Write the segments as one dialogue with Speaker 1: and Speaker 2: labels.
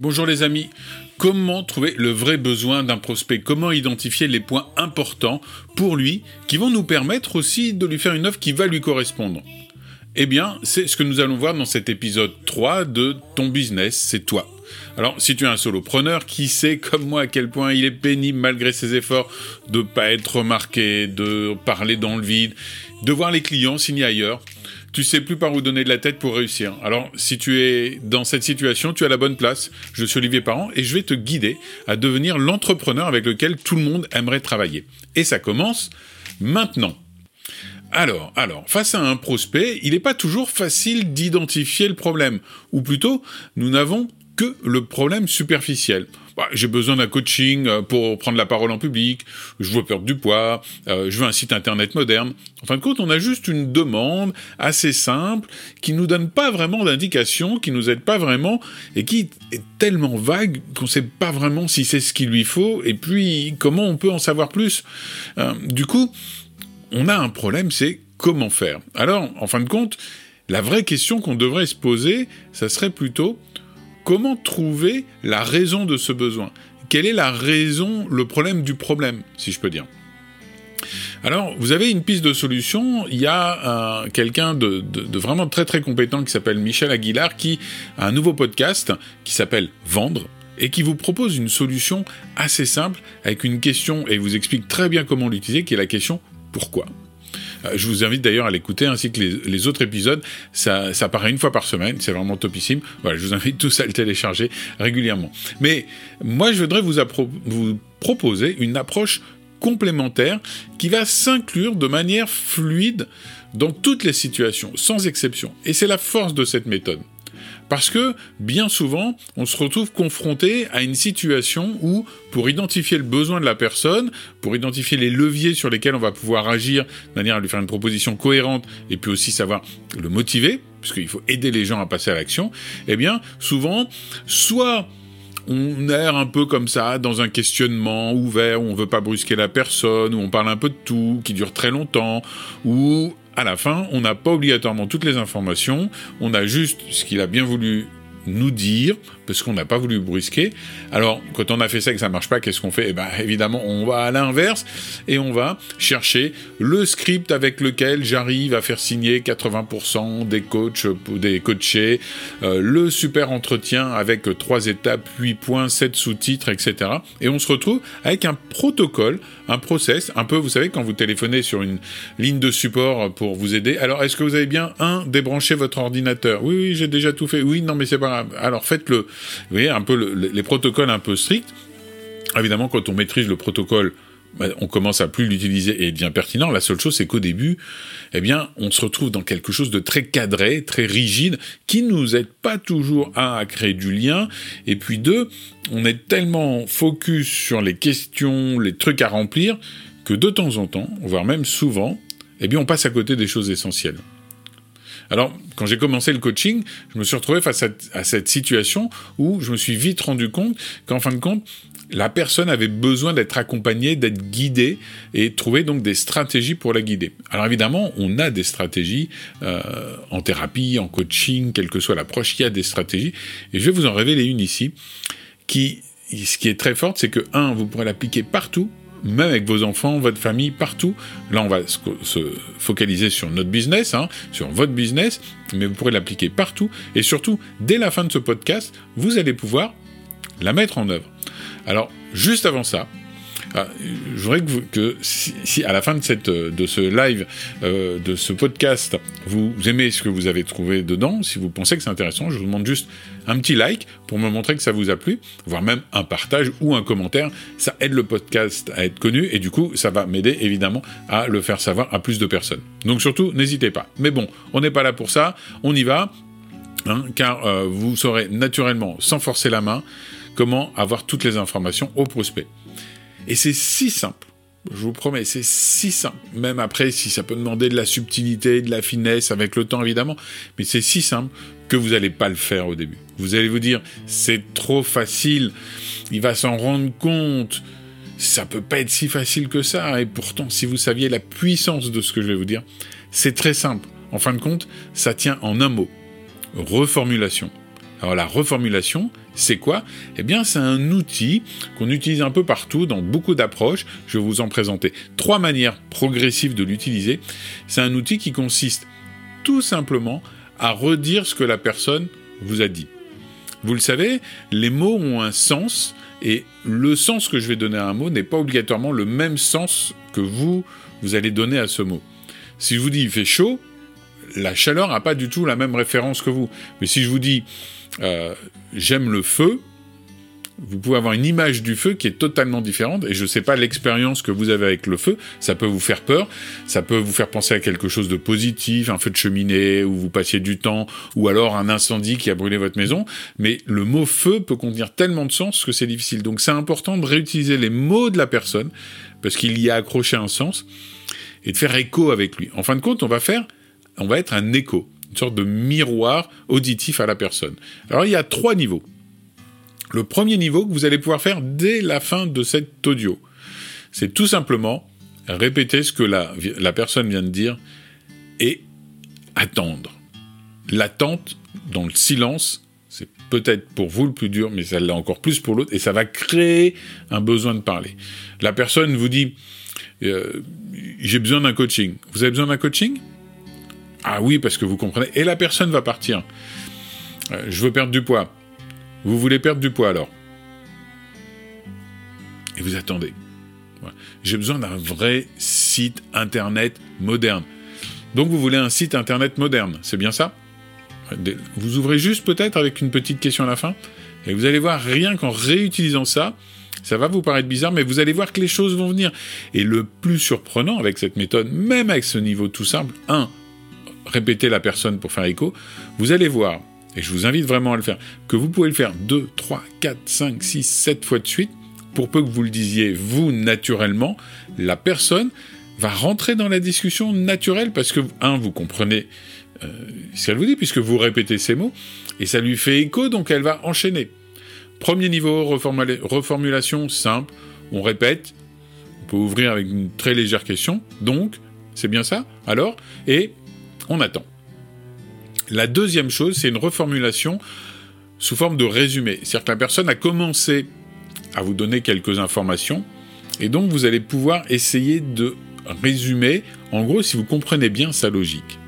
Speaker 1: Bonjour les amis, comment trouver le vrai besoin d'un prospect? Comment identifier les points importants pour lui qui vont nous permettre aussi de lui faire une offre qui va lui correspondre? Eh bien, c'est ce que nous allons voir dans cet épisode 3 de Ton business, c'est toi. Alors, si tu es un solopreneur qui sait comme moi à quel point il est pénible malgré ses efforts de pas être remarqué, de parler dans le vide, de voir les clients signer ailleurs, tu sais plus par où donner de la tête pour réussir. Alors, si tu es dans cette situation, tu as la bonne place. Je suis Olivier Parent et je vais te guider à devenir l'entrepreneur avec lequel tout le monde aimerait travailler. Et ça commence maintenant. Alors, alors, face à un prospect, il n'est pas toujours facile d'identifier le problème. Ou plutôt, nous n'avons que le problème superficiel. Bah, j'ai besoin d'un coaching euh, pour prendre la parole en public, je veux perdre du poids, euh, je veux un site internet moderne. En fin de compte, on a juste une demande assez simple qui nous donne pas vraiment d'indication, qui nous aide pas vraiment et qui est tellement vague qu'on sait pas vraiment si c'est ce qu'il lui faut et puis comment on peut en savoir plus. Euh, du coup, on a un problème, c'est comment faire. Alors, en fin de compte, la vraie question qu'on devrait se poser, ça serait plutôt comment trouver la raison de ce besoin? Quelle est la raison, le problème du problème, si je peux dire? Alors, vous avez une piste de solution. Il y a quelqu'un de, vraiment très très compétent qui s'appelle Michel Aguilar qui a un nouveau podcast qui s'appelle Vendre et qui vous propose une solution assez simple avec une question et vous explique très bien comment l'utiliser qui est la question pourquoi? Euh, je vous invite d'ailleurs à l'écouter ainsi que les, autres épisodes. Ça, ça paraît une fois par semaine, c'est vraiment topissime. Je vous invite tous à le télécharger régulièrement. Mais moi, je voudrais vous proposer une approche complémentaire qui va s'inclure de manière fluide dans toutes les situations, sans exception. Et c'est la force de cette méthode. Parce que bien souvent, on se retrouve confronté à une situation où, pour identifier le besoin de la personne, pour identifier les leviers sur lesquels on va pouvoir agir de manière à lui faire une proposition cohérente et puis aussi savoir le motiver, puisqu'il faut aider les gens à passer à l'action, eh bien, souvent, soit on erre un peu comme ça dans un questionnement ouvert où on veut pas brusquer la personne, où on parle un peu de tout, qui dure très longtemps, ou à la fin, on n'a pas obligatoirement toutes les informations, on a juste ce qu'il a bien voulu nous dire, parce qu'on n'a pas voulu brusquer. Alors, quand on a fait ça et que ça marche pas, qu'est-ce qu'on fait? Eh ben, évidemment, on va à l'inverse et on va chercher le script avec lequel j'arrive à faire signer 80% des coachs, des coachés, euh, le super entretien avec trois étapes, 8 points, 7 sous-titres, etc. Et on se retrouve avec un protocole, un process, un peu, vous savez, quand vous téléphonez sur une ligne de support pour vous aider. Alors, est-ce que vous avez bien, un, débranché votre ordinateur? Oui, oui, j'ai déjà tout fait. Oui, non, mais c'est pas Alors, faites-le. Vous voyez, un peu les protocoles un peu stricts. Évidemment, quand on maîtrise le protocole, bah, on commence à plus l'utiliser et il devient pertinent. La seule chose, c'est qu'au début, eh bien, on se retrouve dans quelque chose de très cadré, très rigide, qui nous aide pas toujours à créer du lien. Et puis deux, on est tellement focus sur les questions, les trucs à remplir, que de temps en temps, voire même souvent, eh bien, on passe à côté des choses essentielles. Alors, quand j'ai commencé le coaching, je me suis retrouvé face à, cette situation où je me suis vite rendu compte qu'en fin de compte, la personne avait besoin d'être accompagnée, d'être guidée et trouver donc des stratégies pour la guider. Alors évidemment, on a des stratégies euh, en thérapie, en coaching, quelle que soit l'approche, il y a des stratégies. Et je vais vous en révéler une ici qui, ce qui est très forte, c'est que un, vous pourrez l'appliquer partout même avec vos enfants, votre famille, partout. Là, on va se focaliser sur notre business, hein, sur votre business, mais vous pourrez l'appliquer partout. Et surtout, dès la fin de ce podcast, vous allez pouvoir la mettre en œuvre. Alors, juste avant ça, ah, je voudrais que, si, à la fin de, cette, de ce live, euh, de ce podcast, vous aimez ce que vous avez trouvé dedans, si vous pensez que c'est intéressant, je vous demande juste un petit like pour me montrer que ça vous a plu, voire même un partage ou un commentaire. Ça aide le podcast à être connu et du coup, ça va m'aider évidemment à le faire savoir à plus de personnes. Donc surtout, n'hésitez pas. Mais bon, on n'est pas là pour ça, on y va, hein, car euh, vous saurez naturellement, sans forcer la main, comment avoir toutes les informations au prospect. Et c'est si simple. Je vous promets, c'est si simple. Même après, si ça peut demander de la subtilité, de la finesse, avec le temps évidemment, mais c'est si simple que vous n'allez pas le faire au début. Vous allez vous dire, c'est trop facile, il va s'en rendre compte, ça peut pas être si facile que ça. Et pourtant, si vous saviez la puissance de ce que je vais vous dire, c'est très simple. En fin de compte, ça tient en un mot. Reformulation. Alors la reformulation, c'est quoi? Eh bien, c'est un outil qu'on utilise un peu partout dans beaucoup d'approches. Je vais vous en présenter trois manières progressives de l'utiliser. C'est un outil qui consiste tout simplement à redire ce que la personne vous a dit. Vous le savez, les mots ont un sens et le sens que je vais donner à un mot n'est pas obligatoirement le même sens que vous, vous allez donner à ce mot. Si je vous dis il fait chaud, la chaleur n'a pas du tout la même référence que vous. Mais si je vous dis euh, j'aime le feu, vous pouvez avoir une image du feu qui est totalement différente, et je ne sais pas l'expérience que vous avez avec le feu, ça peut vous faire peur, ça peut vous faire penser à quelque chose de positif, un feu de cheminée, où vous passiez du temps, ou alors un incendie qui a brûlé votre maison, mais le mot feu peut contenir tellement de sens que c'est difficile. Donc c'est important de réutiliser les mots de la personne, parce qu'il y a accroché un sens, et de faire écho avec lui. En fin de compte, on va faire, on va être un écho une sorte de miroir auditif à la personne. Alors il y a trois niveaux. Le premier niveau que vous allez pouvoir faire dès la fin de cet audio, c'est tout simplement répéter ce que la, la personne vient de dire et attendre. L'attente dans le silence, c'est peut-être pour vous le plus dur, mais ça l'est encore plus pour l'autre, et ça va créer un besoin de parler. La personne vous dit, euh, j'ai besoin d'un coaching. Vous avez besoin d'un coaching? Ah oui, parce que vous comprenez. Et la personne va partir. Euh, je veux perdre du poids. Vous voulez perdre du poids alors Et vous attendez. J'ai besoin d'un vrai site internet moderne. Donc vous voulez un site internet moderne, c'est bien ça? Vous ouvrez juste peut-être avec une petite question à la fin, et vous allez voir rien qu'en réutilisant ça, ça va vous paraître bizarre, mais vous allez voir que les choses vont venir. Et le plus surprenant avec cette méthode, même avec ce niveau tout simple, un, répéter la personne pour faire écho, vous allez voir, et je vous invite vraiment à le faire, que vous pouvez le faire 2, 3, 4, 5, 6, 7 fois de suite, pour peu que vous le disiez vous naturellement, la personne va rentrer dans la discussion naturelle parce que, un, vous comprenez euh, ce qu'elle vous dit, puisque vous répétez ces mots, et ça lui fait écho, donc elle va enchaîner. Premier niveau, reformulation simple, on répète, on peut ouvrir avec une très légère question, donc, c'est bien ça Alors? Et on attend. La deuxième chose, c'est une reformulation sous forme de résumé. C'est-à-dire que la personne a commencé à vous donner quelques informations, et donc vous allez pouvoir essayer de résumer, en gros, si vous comprenez bien sa logique.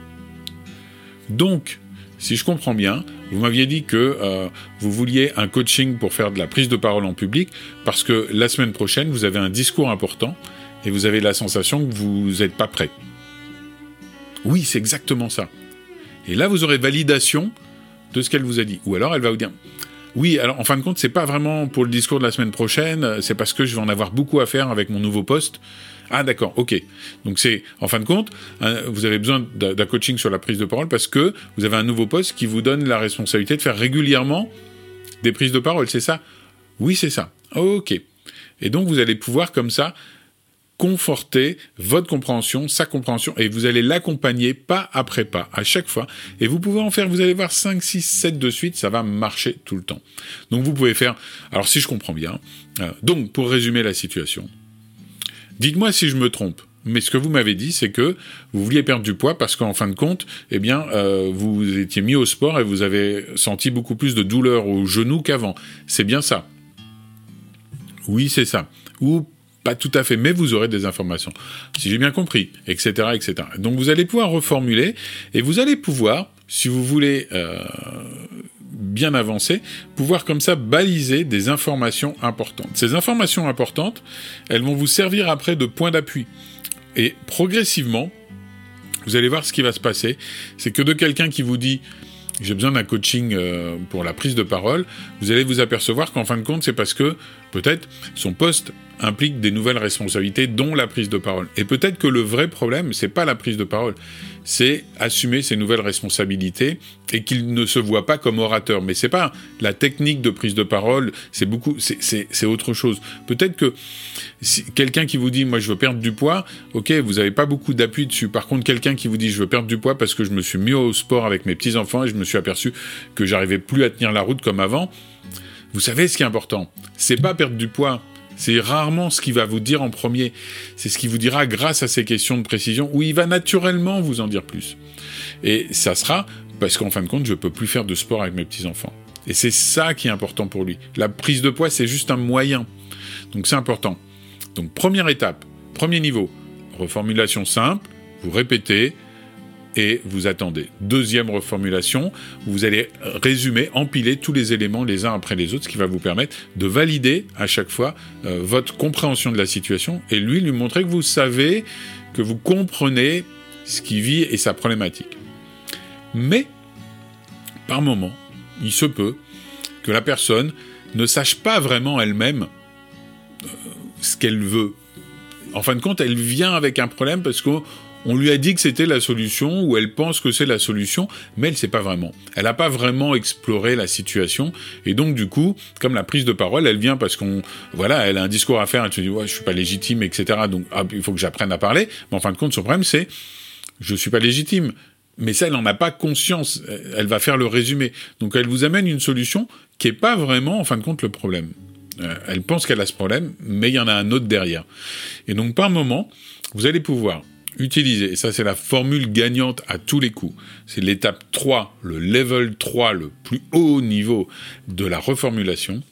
Speaker 1: Donc, si je comprends bien, vous m'aviez dit que euh, vous vouliez un coaching pour faire de la prise de parole en public, parce que la semaine prochaine, vous avez un discours important, et vous avez la sensation que vous n'êtes pas prêt. Oui, c'est exactement ça. Et là, vous aurez validation de ce qu'elle vous a dit. Ou alors, elle va vous dire, oui, alors en fin de compte, c'est pas vraiment pour le discours de la semaine prochaine, c'est parce que je vais en avoir beaucoup à faire avec mon nouveau poste. Ah d'accord, ok. Donc c'est, en fin de compte, vous avez besoin d'un coaching sur la prise de parole parce que vous avez un nouveau poste qui vous donne la responsabilité de faire régulièrement des prises de parole, c'est ça? Oui, c'est ça. Ok. Et donc vous allez pouvoir comme ça conforter votre compréhension, sa compréhension, et vous allez l'accompagner pas après pas, à chaque fois. Et vous pouvez en faire, vous allez voir 5, 6, 7 de suite, ça va marcher tout le temps. Donc vous pouvez faire, alors si je comprends bien, euh, donc pour résumer la situation, dites-moi si je me trompe. Mais ce que vous m'avez dit, c'est que vous vouliez perdre du poids parce qu'en fin de compte, eh bien, euh, vous étiez mis au sport et vous avez senti beaucoup plus de douleur au genou qu'avant. C'est bien ça? Oui, c'est ça. Ou pas tout à fait, mais vous aurez des informations. Si j'ai bien compris, etc., etc. Donc vous allez pouvoir reformuler et vous allez pouvoir, si vous voulez euh, bien avancer, pouvoir comme ça baliser des informations importantes. Ces informations importantes, elles vont vous servir après de point d'appui. Et progressivement, vous allez voir ce qui va se passer, c'est que de quelqu'un qui vous dit j'ai besoin d'un coaching euh, pour la prise de parole, vous allez vous apercevoir qu'en fin de compte, c'est parce que peut-être son poste implique des nouvelles responsabilités, dont la prise de parole. Et peut-être que le vrai problème, c'est pas la prise de parole, c'est assumer ces nouvelles responsabilités et qu'il ne se voit pas comme orateur. Mais c'est pas la technique de prise de parole, c'est beaucoup, c'est autre chose. Peut-être que quelqu'un qui vous dit, moi je veux perdre du poids, ok, vous n'avez pas beaucoup d'appui dessus. Par contre, quelqu'un qui vous dit, je veux perdre du poids parce que je me suis mis au sport avec mes petits enfants et je me suis aperçu que j'arrivais plus à tenir la route comme avant. Vous savez ce qui est important, c'est pas perdre du poids, c'est rarement ce qu'il va vous dire en premier. C'est ce qu'il vous dira grâce à ces questions de précision où il va naturellement vous en dire plus. Et ça sera parce qu'en fin de compte, je peux plus faire de sport avec mes petits-enfants. Et c'est ça qui est important pour lui. La prise de poids, c'est juste un moyen. Donc c'est important. Donc première étape, premier niveau, reformulation simple, vous répétez et vous attendez. Deuxième reformulation, vous allez résumer, empiler tous les éléments les uns après les autres, ce qui va vous permettre de valider à chaque fois euh, votre compréhension de la situation et lui lui montrer que vous savez, que vous comprenez ce qu'il vit et sa problématique. Mais, par moment, il se peut que la personne ne sache pas vraiment elle-même euh, ce qu'elle veut. En fin de compte, elle vient avec un problème parce qu'on lui a dit que c'était la solution ou elle pense que c'est la solution, mais elle ne sait pas vraiment. Elle n'a pas vraiment exploré la situation et donc du coup, comme la prise de parole, elle vient parce qu'on, voilà, elle a un discours à faire, elle se dit ouais, je suis pas légitime, etc. Donc ah, il faut que j'apprenne à parler. Mais en fin de compte, son problème c'est je suis pas légitime. Mais ça, elle n'en a pas conscience. Elle va faire le résumé. Donc elle vous amène une solution qui n'est pas vraiment, en fin de compte, le problème. Euh, elle pense qu'elle a ce problème, mais il y en a un autre derrière. Et donc par moment, vous allez pouvoir utiliser, et ça c'est la formule gagnante à tous les coups, c'est l'étape 3, le level 3, le plus haut niveau de la reformulation,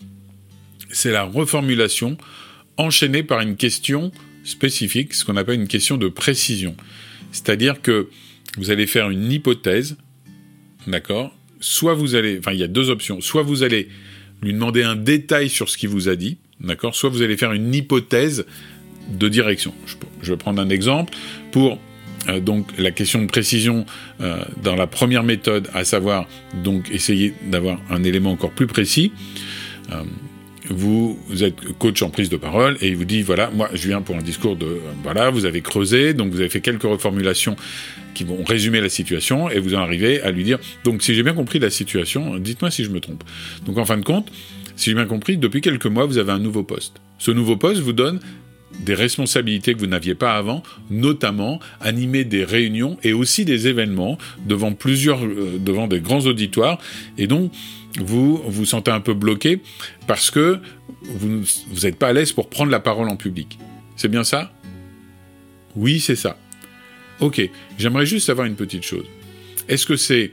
Speaker 1: c'est la reformulation enchaînée par une question spécifique, ce qu'on appelle une question de précision. C'est-à-dire que vous allez faire une hypothèse, d'accord? Soit vous allez, enfin il y a deux options, soit vous allez lui demander un détail sur ce qu'il vous a dit, d'accord? Soit vous allez faire une hypothèse de direction. Je, vais prendre un exemple pour euh, donc la question de précision euh, dans la première méthode, à savoir donc essayer d'avoir un élément encore plus précis. Euh, vous, êtes coach en prise de parole et il vous dit voilà, moi je viens pour un discours de voilà, vous avez creusé, donc vous avez fait quelques reformulations qui vont résumer la situation et vous en arrivez à lui dire donc si j'ai bien compris la situation, dites-moi si je me trompe. Donc en fin de compte, si j'ai bien compris, depuis quelques mois vous avez un nouveau poste. Ce nouveau poste vous donne des responsabilités que vous n'aviez pas avant, notamment animer des réunions et aussi des événements devant plusieurs, euh, devant des grands auditoires, et donc vous vous sentez un peu bloqué parce que vous n'êtes pas à l'aise pour prendre la parole en public. C'est bien ça? Oui, c'est ça. Ok, j'aimerais juste savoir une petite chose. Est-ce que c'est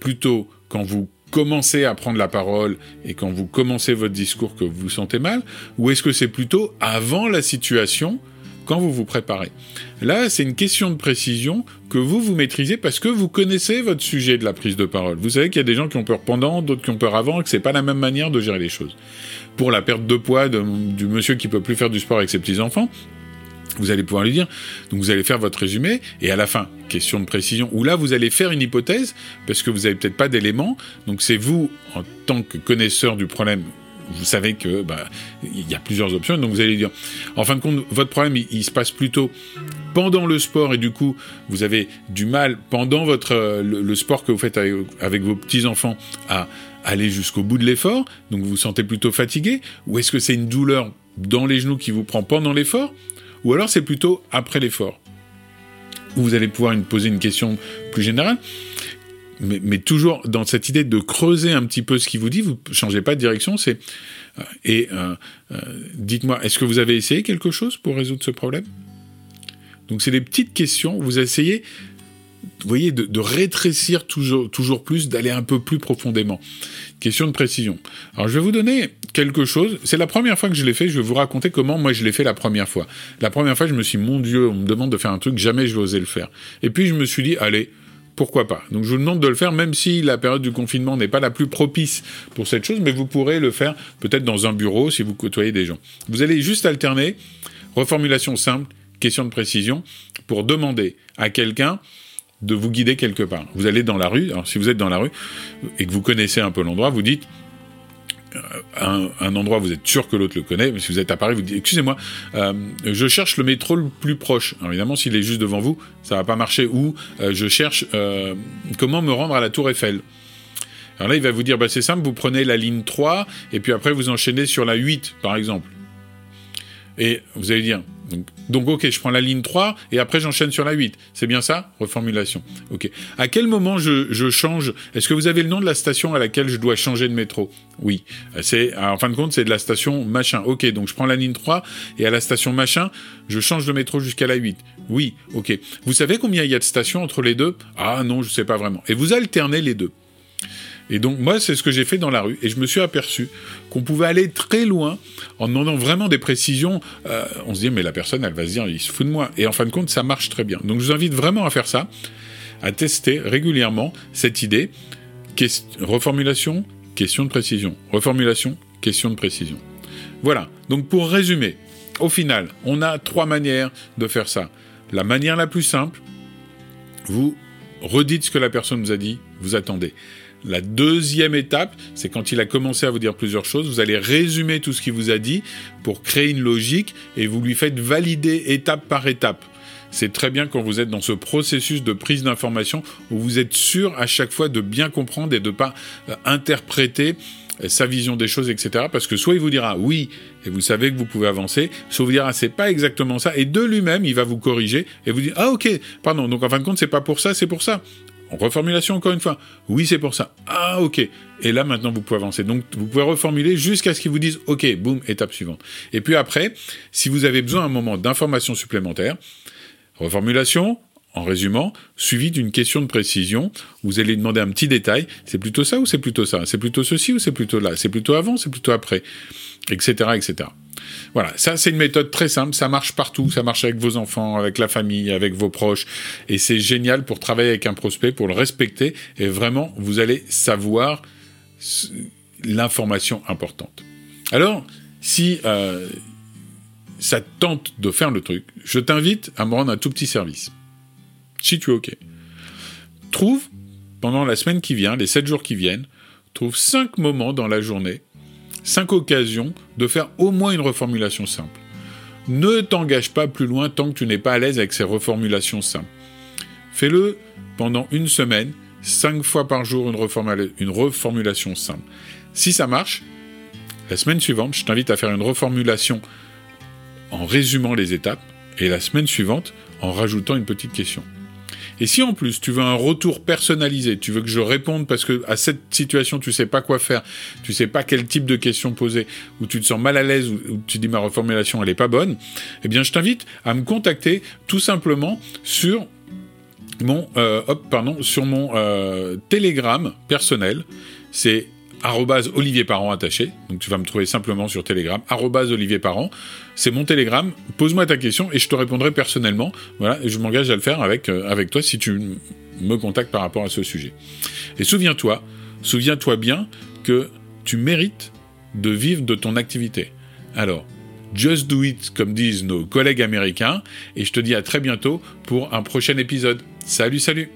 Speaker 1: plutôt quand vous commencez à prendre la parole et quand vous commencez votre discours que vous vous sentez mal Ou est-ce que c'est plutôt avant la situation quand vous vous préparez? Là, c'est une question de précision que vous, vous maîtrisez parce que vous connaissez votre sujet de la prise de parole. Vous savez qu'il y a des gens qui ont peur pendant, d'autres qui ont peur avant, et que c'est pas la même manière de gérer les choses. Pour la perte de poids du monsieur qui peut plus faire du sport avec ses petits-enfants, vous allez pouvoir lui dire, donc vous allez faire votre résumé, et à la fin, question de précision, où là vous allez faire une hypothèse, parce que vous n'avez peut-être pas d'éléments, donc c'est vous, en tant que connaisseur du problème, vous savez que bah, y a plusieurs options, donc vous allez dire, en fin de compte, votre problème, il, se passe plutôt pendant le sport et du coup, vous avez du mal pendant votre euh, le, sport que vous faites avec, vos petits enfants à aller jusqu'au bout de l'effort, donc vous vous sentez plutôt fatigué, ou est-ce que c'est une douleur dans les genoux qui vous prend pendant l'effort, ou alors c'est plutôt après l'effort, vous allez pouvoir poser une question plus générale mais, toujours dans cette idée de creuser un petit peu ce qu'il vous dit, vous changez pas de direction, c'est euh, et euh, euh, dites-moi, est-ce que vous avez essayé quelque chose pour résoudre ce problème? Donc c'est des petites questions, vous essayez, vous voyez, de, rétrécir toujours, toujours plus, d'aller un peu plus profondément. Question de précision. Alors je vais vous donner quelque chose, c'est la première fois que je l'ai fait, je vais vous raconter comment moi je l'ai fait la première fois. La première fois, je me suis dit, mon Dieu, on me demande de faire un truc, jamais je vais oser le faire. Et puis je me suis dit, allez, pourquoi pas? Donc je vous demande de le faire, même si la période du confinement n'est pas la plus propice pour cette chose, mais vous pourrez le faire peut-être dans un bureau si vous côtoyez des gens. Vous allez juste alterner reformulation simple, question de précision, pour demander à quelqu'un de vous guider quelque part. Vous allez dans la rue, alors si vous êtes dans la rue et que vous connaissez un peu l'endroit, vous dites un, un, endroit, vous êtes sûr que l'autre le connaît, mais si vous êtes à Paris, vous dites Excusez-moi, euh, je cherche le métro le plus proche. évidemment, s'il est juste devant vous, ça va pas marcher. Ou euh, je cherche euh, comment me rendre à la Tour Eiffel. Alors là, il va vous dire bah, C'est simple, vous prenez la ligne 3, et puis après, vous enchaînez sur la 8, par exemple. Et vous allez dire donc, ok, je prends la ligne 3 et après j'enchaîne sur la 8. C'est bien ça? Reformulation. Ok. À quel moment je, change? Est-ce que vous avez le nom de la station à laquelle je dois changer de métro? Oui. C'est, en fin de compte, c'est de la station machin. Ok, donc je prends la ligne 3 et à la station machin, je change de métro jusqu'à la 8. Oui, ok. Vous savez combien il y a de stations entre les deux? Ah non, je sais pas vraiment. Et vous alternez les deux. Et donc moi, c'est ce que j'ai fait dans la rue, et je me suis aperçu qu'on pouvait aller très loin en demandant vraiment des précisions. Euh, on se dit, mais la personne, elle va se dire, il se fout de moi. Et en fin de compte, ça marche très bien. Donc je vous invite vraiment à faire ça, à tester régulièrement cette idée. reformulation, question de précision. Reformulation, question de précision. Voilà. Donc pour résumer, au final, on a trois manières de faire ça. La manière la plus simple, vous redites ce que la personne vous a dit, vous attendez. La deuxième étape, c'est quand il a commencé à vous dire plusieurs choses, vous allez résumer tout ce qu'il vous a dit pour créer une logique et vous lui faites valider étape par étape. C'est très bien quand vous êtes dans ce processus de prise d'information où vous êtes sûr à chaque fois de bien comprendre et de ne pas euh, interpréter euh, sa vision des choses, etc. Parce que soit il vous dira oui, et vous savez que vous pouvez avancer, soit vous dira c'est pas exactement ça, et de lui-même il va vous corriger et vous dire ah ok, pardon, donc en fin de compte c'est pas pour ça, c'est pour ça. Reformulation encore une fois. Oui, c'est pour ça. Ah, ok. Et là, maintenant, vous pouvez avancer. Donc, vous pouvez reformuler jusqu'à ce qu'ils vous disent OK, boum, étape suivante. Et puis après, si vous avez besoin à un moment d'informations supplémentaires, reformulation, en résumant, suivi d'une question de précision. Vous allez demander un petit détail. C'est plutôt ça ou c'est plutôt ça? C'est plutôt ceci ou c'est plutôt là? C'est plutôt avant, c'est plutôt après? Etc. etc. Voilà, ça c'est une méthode très simple, ça marche partout, ça marche avec vos enfants, avec la famille, avec vos proches, et c'est génial pour travailler avec un prospect, pour le respecter, et vraiment vous allez savoir l'information importante. Alors, si euh, ça tente de faire le truc, je t'invite à me rendre un tout petit service. Si tu es OK. Trouve, pendant la semaine qui vient, les 7 jours qui viennent, trouve 5 moments dans la journée cinq occasions de faire au moins une reformulation simple. Ne t'engage pas plus loin tant que tu n'es pas à l'aise avec ces reformulations simples. Fais-le pendant une semaine, cinq fois par jour une, une reformulation simple. Si ça marche, la semaine suivante, je t'invite à faire une reformulation en résumant les étapes, et la semaine suivante, en rajoutant une petite question. Et si en plus tu veux un retour personnalisé, tu veux que je réponde parce que à cette situation tu sais pas quoi faire, tu sais pas quel type de question poser, ou tu te sens mal à l'aise, ou, tu dis ma reformulation elle est pas bonne, eh bien je t'invite à me contacter tout simplement sur mon euh, pardon, sur mon euh, Telegram personnel. C'est Olivier Parent attaché. Donc tu vas me trouver simplement sur Telegram, Olivier Parent. C'est mon Telegram. Pose-moi ta question et je te répondrai personnellement. Voilà, et je m'engage à le faire avec, euh, avec toi si tu me contactes par rapport à ce sujet. Et souviens-toi, souviens-toi bien que tu mérites de vivre de ton activité. Alors, just do it, comme disent nos collègues américains, et je te dis à très bientôt pour un prochain épisode. Salut, salut